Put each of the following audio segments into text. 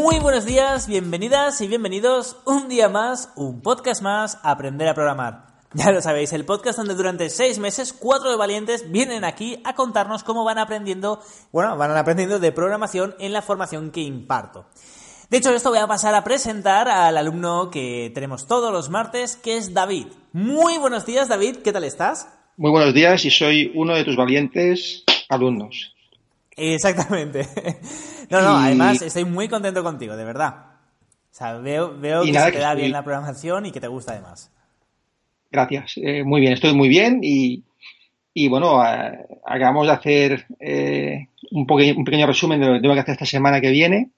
Muy buenos días, bienvenidas y bienvenidos un día más, un podcast más, Aprender a Programar. Ya lo sabéis, el podcast donde durante seis meses cuatro de valientes vienen aquí a contarnos cómo van aprendiendo, bueno, van aprendiendo de programación en la formación que imparto. De hecho, esto voy a pasar a presentar al alumno que tenemos todos los martes, que es David. Muy buenos días, David, ¿qué tal estás? Muy buenos días y soy uno de tus valientes alumnos. Exactamente. No, no, además estoy muy contento contigo, de verdad. O sea, veo, veo que se te da bien la programación y que te gusta además. Gracias. Eh, muy bien, estoy muy bien y, y bueno, acabamos de hacer eh, un, un, pequeño resumen de lo que tengo que hacer esta semana que viene.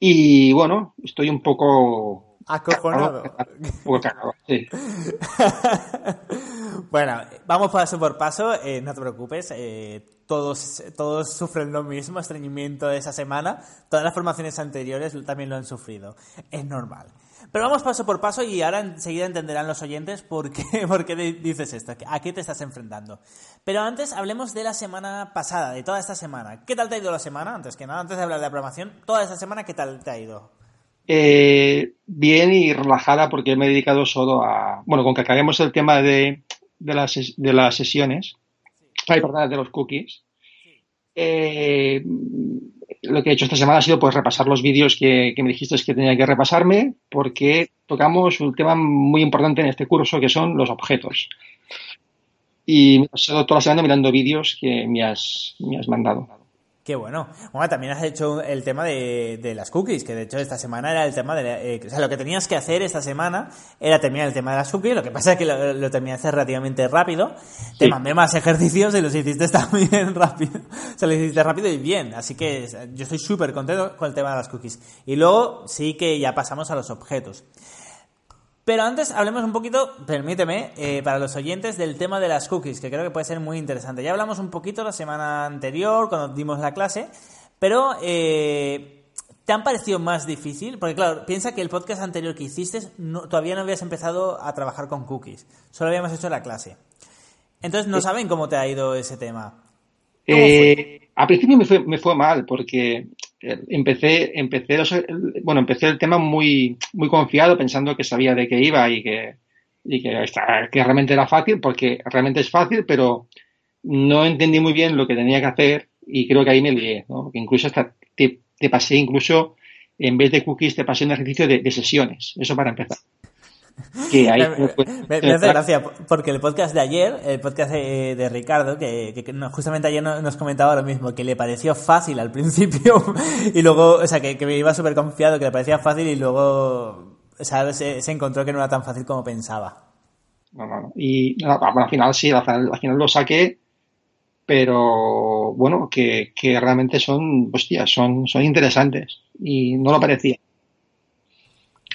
Y bueno, estoy un poco... Acojonado. Un poco cagado, sí. bueno, vamos paso por paso, eh, no te preocupes. Eh, todos, todos sufren lo mismo, estreñimiento de esa semana. Todas las formaciones anteriores también lo han sufrido. Es normal. Pero vamos paso por paso y ahora enseguida entenderán los oyentes por qué, por qué dices esto, a qué te estás enfrentando. Pero antes hablemos de la semana pasada, de toda esta semana. ¿Qué tal te ha ido la semana? Antes que nada, antes de hablar de la programación, toda esta semana, ¿qué tal te ha ido? Eh, bien y relajada porque me he dedicado solo a... Bueno, con que acabemos el tema de, de, las, de las sesiones, ay, perdón, de los cookies, eh, lo que he hecho esta semana ha sido pues repasar los vídeos que, me dijiste que tenía que repasarme porque tocamos un tema muy importante en este curso que son los objetos. Y me he pasado toda la semana mirando vídeos que me has, me has mandado. Qué bueno. Bueno, también has hecho el tema de, las cookies, que de hecho esta semana era el tema de... Eh, o sea, lo que tenías que hacer esta semana era terminar el tema de las cookies, lo que pasa es que lo, lo terminaste relativamente rápido. Te mandé más ejercicios y los hiciste también rápido. O sea, lo hiciste rápido y bien. Así que yo estoy súper contento con el tema de las cookies. Y luego sí que ya pasamos a los objetos. Pero antes hablemos un poquito, permíteme, eh, para los oyentes del tema de las cookies, que creo que puede ser muy interesante. Ya hablamos un poquito la semana anterior, cuando dimos la clase, pero eh, ¿te han parecido más difícil? Porque claro, piensa que el podcast anterior que hiciste todavía no habías empezado a trabajar con cookies, solo habíamos hecho la clase. Entonces no saben cómo te ha ido ese tema. Eh, al principio me fue, me fue mal porque empecé, empecé, bueno, empecé el tema muy, muy confiado, pensando que sabía de qué iba y que, y que, que realmente era fácil, porque realmente es fácil, pero no entendí muy bien lo que tenía que hacer y creo que ahí me lié, ¿no? Que incluso hasta te, te, pasé incluso, en vez de cookies, te pasé un ejercicio de sesiones, eso para empezar me, hace gracia porque el podcast de ayer, el podcast de, Ricardo, que, justamente ayer nos comentaba lo mismo, que le pareció fácil al principio y luego, o sea, que, me iba súper confiado, que le parecía fácil y luego o sea, se, encontró que no era tan fácil como pensaba. No, no, Y al final sí, al final, lo saqué, pero bueno, que, realmente son, hostia, son, son interesantes y no lo parecía.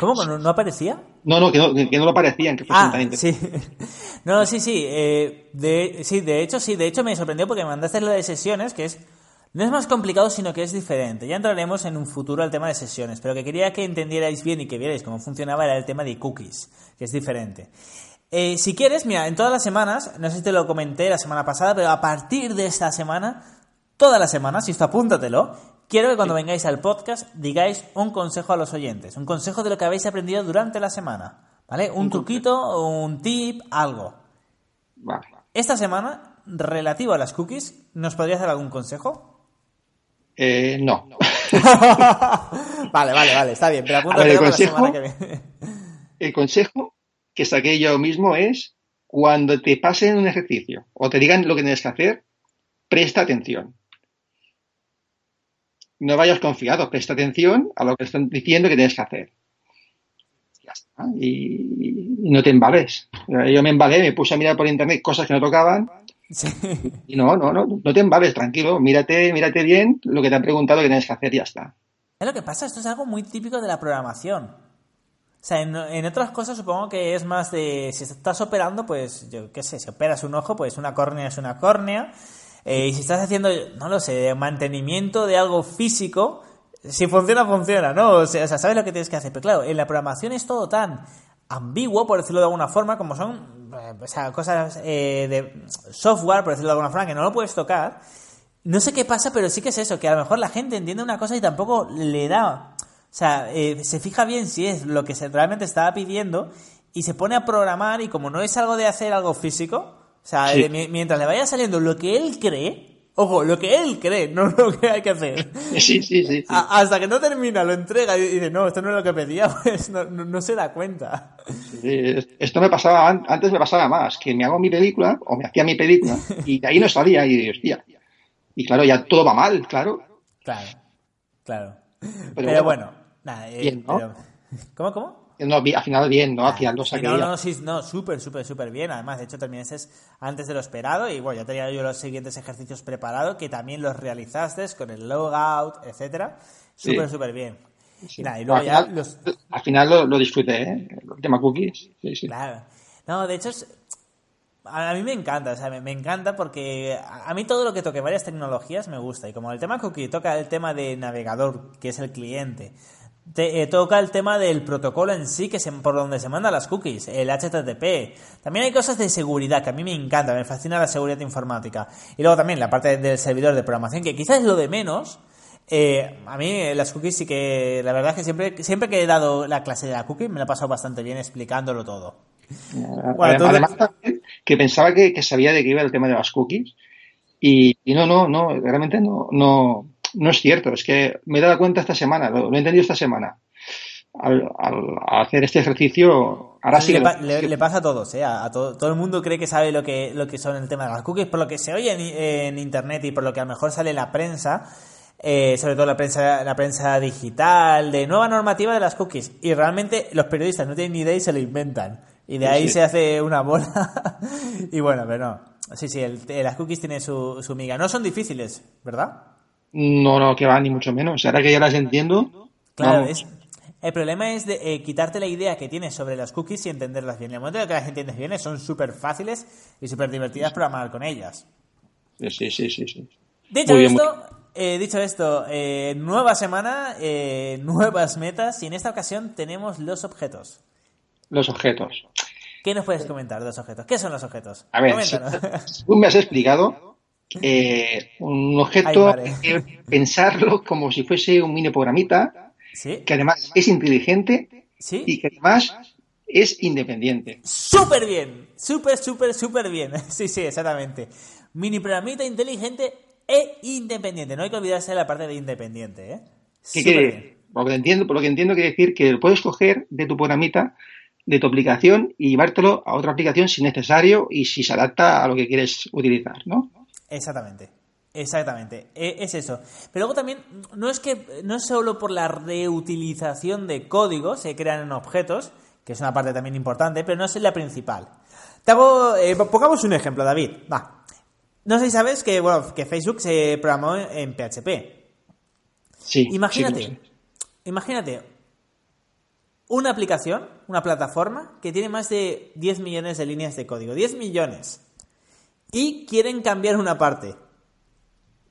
¿Cómo? ¿No, no aparecía? No, no, que no, que no lo parecían, que ah, sí. No, sí, sí. Eh, de, sí, de hecho, sí. De hecho, me sorprendió porque me mandaste lo de sesiones, que es... No es más complicado, sino que es diferente. Ya entraremos en un futuro al tema de sesiones, pero que quería que entendierais bien y que vierais cómo funcionaba era el tema de cookies, que es diferente. Eh, si quieres, mira, en todas las semanas, no sé si te lo comenté la semana pasada, pero a partir de esta semana, todas las semanas, si esto apúntatelo, Quiero que cuando vengáis al podcast digáis un consejo a los oyentes, un consejo de lo que habéis aprendido durante la semana, ¿vale? Un, truquito, un tip, algo. Vale. Esta semana, relativo a las cookies, ¿nos podrías dar algún consejo? Eh, no. vale, vale, vale, está bien. Pero apunta el consejo, el consejo que saqué yo mismo es cuando te pasen un ejercicio o te digan lo que tienes que hacer, presta atención. No vayas confiado, presta atención a lo que están diciendo que tienes que hacer. Ya está. Y, no te embales. Yo me embalé, me puse a mirar por internet cosas que no tocaban. Y no, no, no, no te embales, tranquilo. Mírate, mírate bien lo que te han preguntado que tienes que hacer y ya está. Es lo que pasa, esto es algo muy típico de la programación. O sea, en, otras cosas supongo que es más de, si estás operando, pues yo qué sé, si operas un ojo, pues una córnea es una córnea. Eh, y si estás haciendo, no lo sé, mantenimiento de algo físico, si funciona, funciona, ¿no? O sea, sabes lo que tienes que hacer. Pero claro, en la programación es todo tan ambiguo, por decirlo de alguna forma, como son eh, cosas eh, de software, por decirlo de alguna forma, que no lo puedes tocar. No sé qué pasa, pero sí que es eso, que a lo mejor la gente entiende una cosa y tampoco le da o sea, eh, se fija bien si es lo que se realmente estaba pidiendo y se pone a programar y como no es algo de hacer algo físico, o sea, mientras le vaya saliendo lo que él cree, ojo, lo que él cree, no lo que hay que hacer. Sí, sí, sí. hasta que no termina, lo entrega y dice, no, esto no es lo que pedía, pues no, se da cuenta. esto me pasaba, antes me pasaba más, que me hago mi película o me hacía mi película y de ahí no salía y hostia. Y claro, ya todo va mal, claro. Claro, claro. pero bueno, eh, ¿Cómo, cómo? No, al final bien, ¿no? Hacia los No, no, sí, no, súper, súper, súper bien. Además, de hecho, terminaste antes de lo esperado y bueno, ya tenía yo los siguientes ejercicios preparados que también los realizaste con el logout, etcétera. Súper, súper bien. Nada, y luego al, ya final, los... al final lo, disfruté, ¿eh? El tema cookies. Sí, sí. Claro. No, de hecho, es, a mí me encanta, o sea, me, encanta porque a mí todo lo que toque varias tecnologías me gusta. Y como el tema cookie toca el tema de navegador, que es el cliente, te, eh, toca el tema del protocolo en sí, que es por donde se mandan las cookies, el HTTP. También hay cosas de seguridad, que a mí me encanta, me fascina la seguridad informática. Y luego también la parte del servidor de programación, que quizás es lo de menos. Eh, a mí eh, las cookies sí que, la verdad es que siempre, siempre que he dado la clase de la cookie me la he pasado bastante bien explicándolo todo. Además, que pensaba que, sabía de qué iba el tema de las cookies. Y, y no, no, no, realmente no, no, no es cierto, es que me he dado cuenta esta semana, lo, he entendido esta semana. Al, hacer este ejercicio, ahora sí. Le, le, pasa a todos, ¿eh? a, todo, todo, el mundo cree que sabe lo que, lo que son el tema de las cookies, por lo que se oye en, internet y por lo que a lo mejor sale en la prensa, eh, sobre todo la prensa, la prensa digital, de nueva normativa de las cookies. Y realmente los periodistas no tienen ni idea y se lo inventan. Y de ahí se hace una bola. y bueno, pero no. Sí, sí, las cookies tienen su, su miga. No son difíciles, ¿verdad? No, no, que va, ni mucho menos. Ahora que ya las entiendo. Claro, el problema es de eh, quitarte la idea que tienes sobre las cookies y entenderlas bien. En el momento en que las entiendes bien, son súper fáciles y súper divertidas programar con ellas. Sí, sí, sí. sí. Dicho esto, eh, dicho esto eh, nueva semana, nuevas metas y en esta ocasión tenemos los objetos. Los objetos. ¿Qué nos puedes comentar de los objetos? ¿Qué son los objetos? A ver, tú me has explicado eh, un objeto, pensarlo como si fuese un mini programita, que además es inteligente y que además es independiente. Súper bien, súper, súper, súper bien. Sí, sí, exactamente. Mini programita inteligente e independiente. No hay que olvidarse de la parte de independiente. ¿eh? ¿Qué quiere? Por lo, que entiendo, por lo que entiendo quiere decir que puedes coger de tu programita de tu aplicación y llevártelo a otra aplicación si es necesario y si se adapta a lo que quieres utilizar, ¿no? Exactamente. Exactamente, e, es eso. Pero luego también, no es que no es solo por la reutilización de código, se crean en objetos, que es una parte también importante, pero no es la principal. Te hago, eh, pongamos un ejemplo, David. Va. No sé si sabes que, bueno, que Facebook se programó en PHP. Sí. Imagínate, imagínate una aplicación, una plataforma que tiene más de 10 millones de líneas de código. 10 millones y quieren cambiar una parte.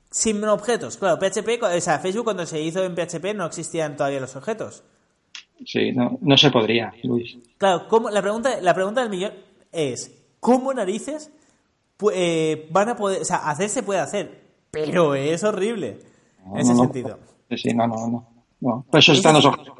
Sin objetos. Claro, PHP, o sea, Facebook cuando se hizo en PHP no existían todavía los objetos. Sí, no, no se podría, Luis. Claro, ¿cómo, la, pregunta, la pregunta del millón es, ¿cómo narices eh, van a poder, o sea, hacerse puede hacer, pero es horrible en ese sentido. Sí, no, no, no. no. Por eso están los objetos.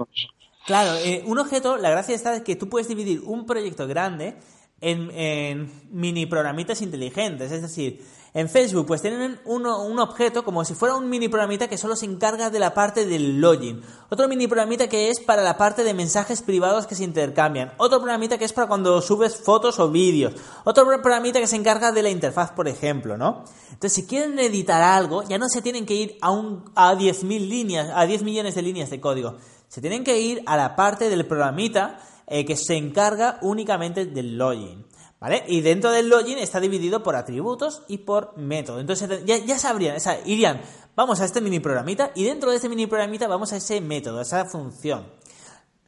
Claro, eh, un objeto, la gracia está es que tú puedes dividir un proyecto grande en, mini programitas inteligentes. Es decir, En Facebook, pues tienen un objeto como si fuera un mini programita que solo se encarga de la parte del login. Otro mini programita que es para la parte de mensajes privados que se intercambian. Otro programita que es para cuando subes fotos o vídeos. Otro programita que se encarga de la interfaz, por ejemplo, ¿no? Entonces, si quieren editar algo, ya no se tienen que ir a, un, a 10.000 líneas, a 10 millones de líneas de código. Se tienen que ir a la parte del programita eh, que se encarga únicamente del login. ¿Vale? Y dentro del login está dividido por atributos y por método. Entonces ya, ya sabrían, o sea, irían, vamos a este mini programita y dentro de este mini programita vamos a ese método, a esa función.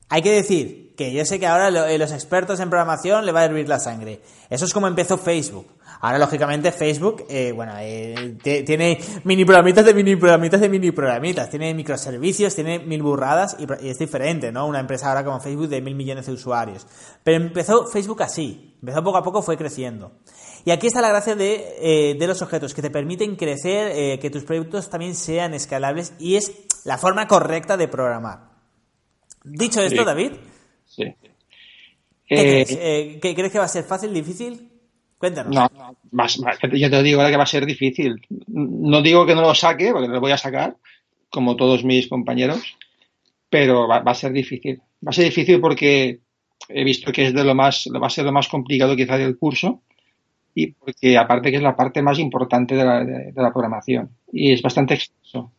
Hay que decir que yo sé que ahora eh, los expertos en programación le va a hervir la sangre. Eso es como empezó Facebook. Ahora, lógicamente, Facebook, eh, bueno, eh, tiene mini programitas de mini programitas de mini programitas, tiene microservicios, tiene mil burradas y, es diferente, ¿no? Una empresa ahora como Facebook de mil millones de usuarios. Pero empezó Facebook así, empezó poco a poco, fue creciendo. Y aquí está la gracia de, eh, de los objetos, que te permiten crecer, que tus proyectos también sean escalables y es la forma correcta de programar. Dicho esto, David. Sí. ¿Qué crees? ¿Qué crees que va a ser fácil, difícil? Cuéntanos. No, más, yo te digo ahora que va a ser difícil. No digo que no lo saque, porque lo voy a sacar, como todos mis compañeros, pero va, a ser difícil. Va a ser difícil porque he visto que es de lo más, va a ser lo más complicado quizá del curso y porque aparte que es la parte más importante de la, de, la programación y es bastante extenso.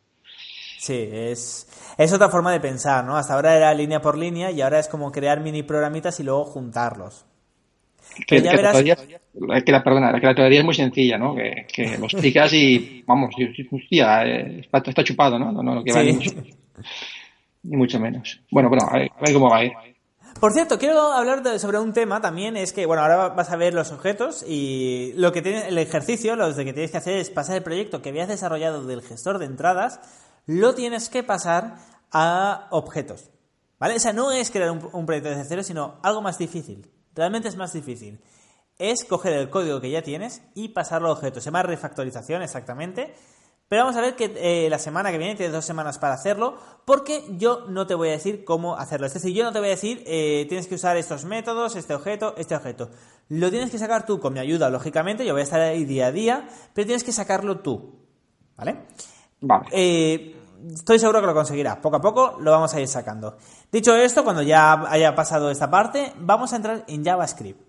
Sí, es, es otra forma de pensar, ¿no? Hasta ahora era línea por línea y ahora es como crear mini programitas y luego juntarlos. Que, verás... que la, perdona, que la teoría es muy sencilla, ¿no? Que, que lo explicas y, vamos, hostia, eh, está, está chupado, ¿no? No, no, que va ni, mucho, ni mucho menos. Bueno, bueno, a ver, a ver cómo va a ir. Por cierto, quiero hablar sobre un tema también, es que, bueno, ahora vas a ver los objetos y lo que tiene, el ejercicio, lo que tienes que hacer es pasar el proyecto que habías desarrollado del gestor de entradas, lo tienes que pasar a objetos, ¿vale? O sea, no es crear un, un proyecto desde cero, sino algo más difícil. Realmente es más difícil. Es coger el código que ya tienes y pasarlo a objetos. Se llama refactorización exactamente. Pero vamos a ver que eh, la semana que viene tienes dos semanas para hacerlo, porque yo no te voy a decir cómo hacerlo. Es decir, yo no te voy a decir eh, tienes que usar estos métodos, este objeto, este objeto. Lo tienes que sacar tú con mi ayuda, lógicamente. Yo voy a estar ahí día a día, pero tienes que sacarlo tú. ¿Vale? Vale. Eh, estoy seguro que lo conseguirás. Poco a poco lo vamos a ir sacando. Dicho esto, cuando ya haya pasado esta parte, vamos a entrar en JavaScript.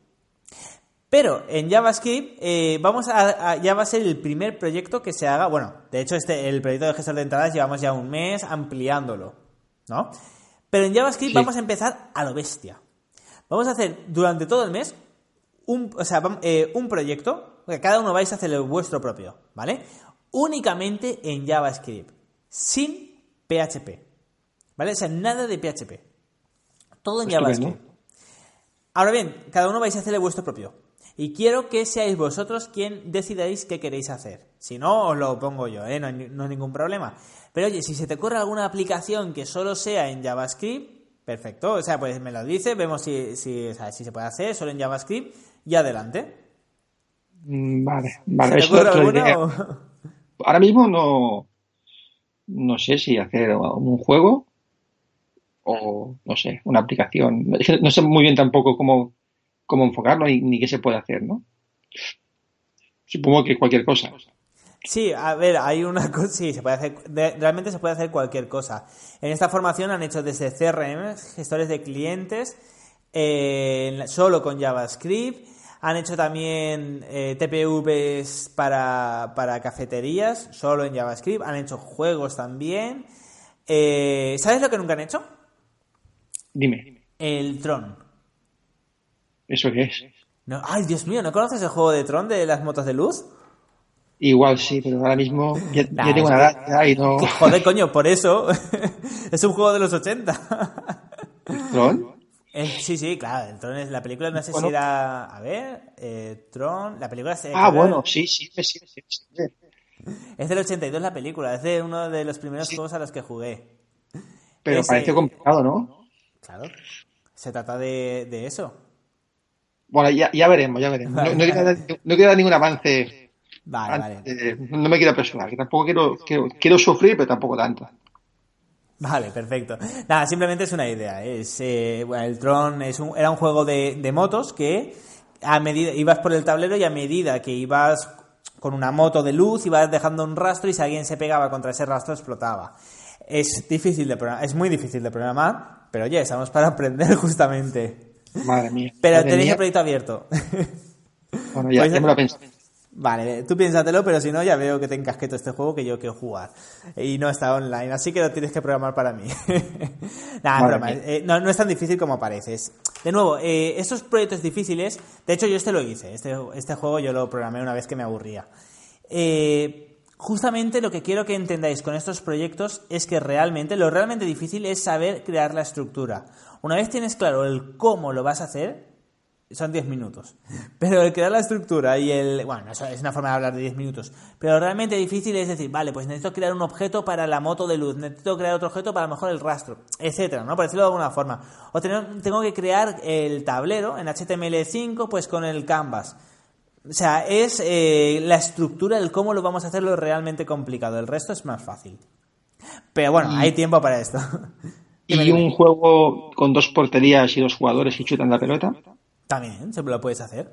Pero en JavaScript eh, vamos a, ya va a ser el primer proyecto que se haga. Bueno, de hecho, este, el proyecto de gestor de entradas llevamos ya un mes ampliándolo, ¿no? Pero en JavaScript vamos a empezar a lo bestia. Vamos a hacer durante todo el mes un, o sea, eh, un proyecto, que cada uno vais a hacer el vuestro propio, ¿vale? Únicamente en JavaScript sin PHP. ¿Vale? O sea, nada de PHP. Todo en JavaScript. Ahora bien, cada uno vais a hacerle vuestro propio. Y quiero que seáis vosotros quien decidáis qué queréis hacer. Si no, os lo pongo yo, ¿eh? no, hay, ningún problema. Pero oye, si se te ocurre alguna aplicación que solo sea en JavaScript, perfecto. O sea, pues me lo dice, vemos si, si, se puede hacer solo en JavaScript y adelante. Mm, vale, vale. ¿Se te ocurre Ahora mismo no, no sé si hacer un juego o, no sé, una aplicación. No sé muy bien tampoco cómo, cómo enfocarlo ni, qué se puede hacer, ¿no? Supongo que cualquier cosa. Sí, a ver, hay una cosa, sí, se puede hacer, realmente se puede hacer cualquier cosa. En esta formación han hecho desde CRM, gestores de clientes, eh, solo con JavaScript, han hecho también eh, TPVs para, para, cafeterías, solo en JavaScript. Han hecho juegos también. Eh, ¿Sabes lo que nunca han hecho? Dime. El Tron. ¿Eso qué es? No, ay, Dios mío, ¿no conoces el juego de Tron de las motos de luz? Igual sí, pero ahora mismo ya, tengo una edad y no... Joder, coño, por eso es un juego de los 80. ¿Tron? Eh, sí, sí, claro. El Tron es la película, no sé si era. A ver, eh, Tron. La película es. Ah, bueno, sí, sí, sí, sí, Es del 82 la película, es de uno de los primeros juegos a los que jugué. Pero parece complicado, ¿no? Claro. Se trata de, de eso. Bueno, ya, ya veremos, ya veremos. No, quiero, dar, ningún avance. Vale, vale. no me quiero apresurar, que tampoco quiero, quiero, quiero sufrir, pero tampoco tanto. Vale, perfecto. Nada, simplemente es una idea. Es, eh, el Tron es un, era un juego de, de, motos que a medida ibas por el tablero y a medida que ibas con una moto de luz, iba dejando un rastro y si alguien se pegaba contra ese rastro explotaba. Es difícil de programar, es muy difícil de programar, pero oye, estamos para aprender justamente. Madre mía. Pero madre tenéis mía. el proyecto abierto. Bueno, ya, ya me lo pensé. Vale, tú piénsatelo, pero si no, ya veo que te encasqueto este juego que yo quiero jugar. Y no está online, así que lo tienes que programar para mí. Nada, broma, eh, no, no es tan difícil como pareces. De nuevo, eh, estos proyectos difíciles, de hecho yo este lo hice, este, este juego yo lo programé una vez que me aburría. Eh, justamente lo que quiero que entendáis con estos proyectos es que realmente, lo realmente difícil es saber crear la estructura. Una vez tienes claro el cómo lo vas a hacer, son 10 minutos. Pero el crear la estructura y el... Bueno, eso es una forma de hablar de 10 minutos. Pero realmente difícil es decir, vale, pues necesito crear un objeto para la moto de luz, necesito crear otro objeto para a lo mejor el rastro, etcétera, ¿no? Por decirlo de alguna forma. O tengo que crear el tablero en HTML5 pues con el canvas. O sea, es eh, la estructura, el cómo lo vamos a hacer lo realmente complicado. El resto es más fácil. Pero bueno, hay tiempo para esto. Y un juego con dos porterías y dos jugadores que chutan la pelota. También se lo puedes hacer.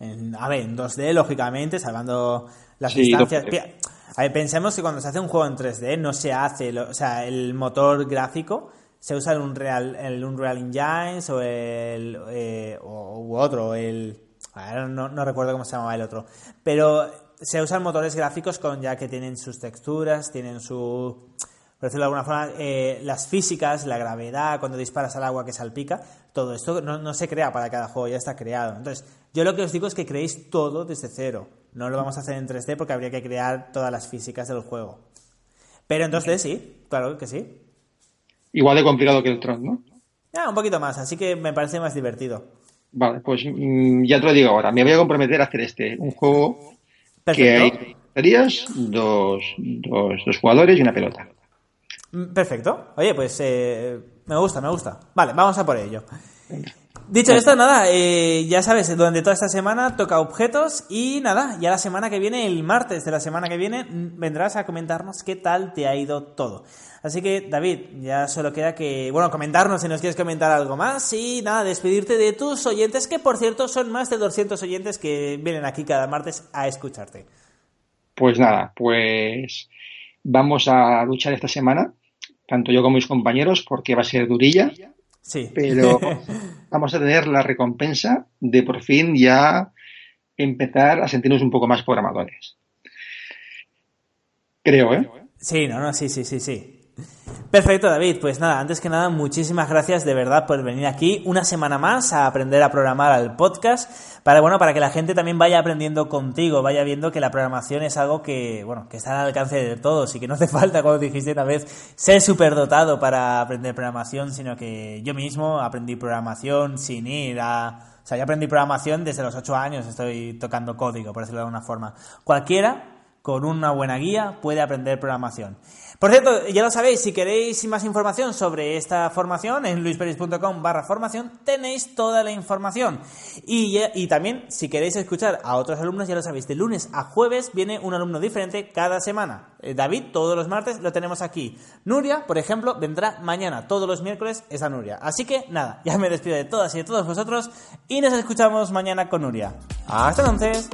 En- a ver, en 2D, lógicamente, salvando las Sí, distancias. 2D. Pi- A ver, pensemos que cuando se hace un juego en 3D no se hace, lo- o sea, el motor gráfico se usa el Unreal, el Unreal Engine o el eh, o, u otro, el ahora no, no recuerdo cómo se llamaba el otro, pero se usan motores gráficos con ya que tienen sus texturas, tienen su por decirlo de alguna forma, eh, las físicas, la gravedad, cuando disparas al agua que salpica, todo esto no, no se crea para cada juego, ya está creado. Entonces, yo lo que os digo es que creéis todo desde cero. No lo vamos a hacer en 3D porque habría que crear todas las físicas del juego. Pero en 2D sí, claro que sí. Igual de complicado que el Tron, ¿no? Ah, un poquito más, así que me parece más divertido. Vale, pues mm, ya te lo digo ahora. Me voy a comprometer a hacer este. Un juego que hay Perfecto. dos porterías, dos, dos, dos jugadores y una pelota. Mm, Perfecto. Oye, pues eh, me gusta, me gusta. Vale, vamos a por ello. Dicho esto, nada, eh, ya sabes, durante toda esta semana toca objetos y nada, ya la semana que viene, el martes de la semana que viene, mm, vendrás a comentarnos qué tal te ha ido todo. Así que, David, ya solo queda que, bueno, comentarnos si nos quieres comentar algo más y nada, despedirte de tus oyentes, que por cierto son más de 200 oyentes que vienen aquí cada martes a escucharte. Pues nada, pues vamos a luchar esta semana, tanto yo como mis compañeros, porque va a ser durilla, Sí. pero vamos a tener la recompensa de por fin ya empezar a sentirnos un poco más programadores. Creo, ¿eh? Sí, no, no, sí, sí, sí, sí. Perfecto, David. Pues nada, antes que nada, muchísimas gracias de verdad por venir aquí una semana más a aprender a programar al podcast. Para, bueno, para que la gente también vaya aprendiendo contigo, vaya viendo que la programación es algo que, bueno, que está al alcance de todos y que no hace falta, como dijiste una vez, ser superdotado para aprender programación, sino que yo mismo aprendí programación sin ir a... O sea, yo aprendí programación desde los 8 años, estoy tocando código, por decirlo de alguna forma. Cualquiera con una buena guía puede aprender programación. Por cierto, ya lo sabéis, si queréis más información sobre esta formación, en luisperis.com barra formación tenéis toda la información. Y, y también, si queréis escuchar a otros alumnos, ya lo sabéis, de lunes a jueves viene un alumno diferente cada semana. Eh, David, todos los martes lo tenemos aquí. Nuria, por ejemplo, vendrá mañana. Todos los miércoles es a Nuria. Así que nada, ya me despido de todas y de todos vosotros y nos escuchamos mañana con Nuria. Hasta entonces.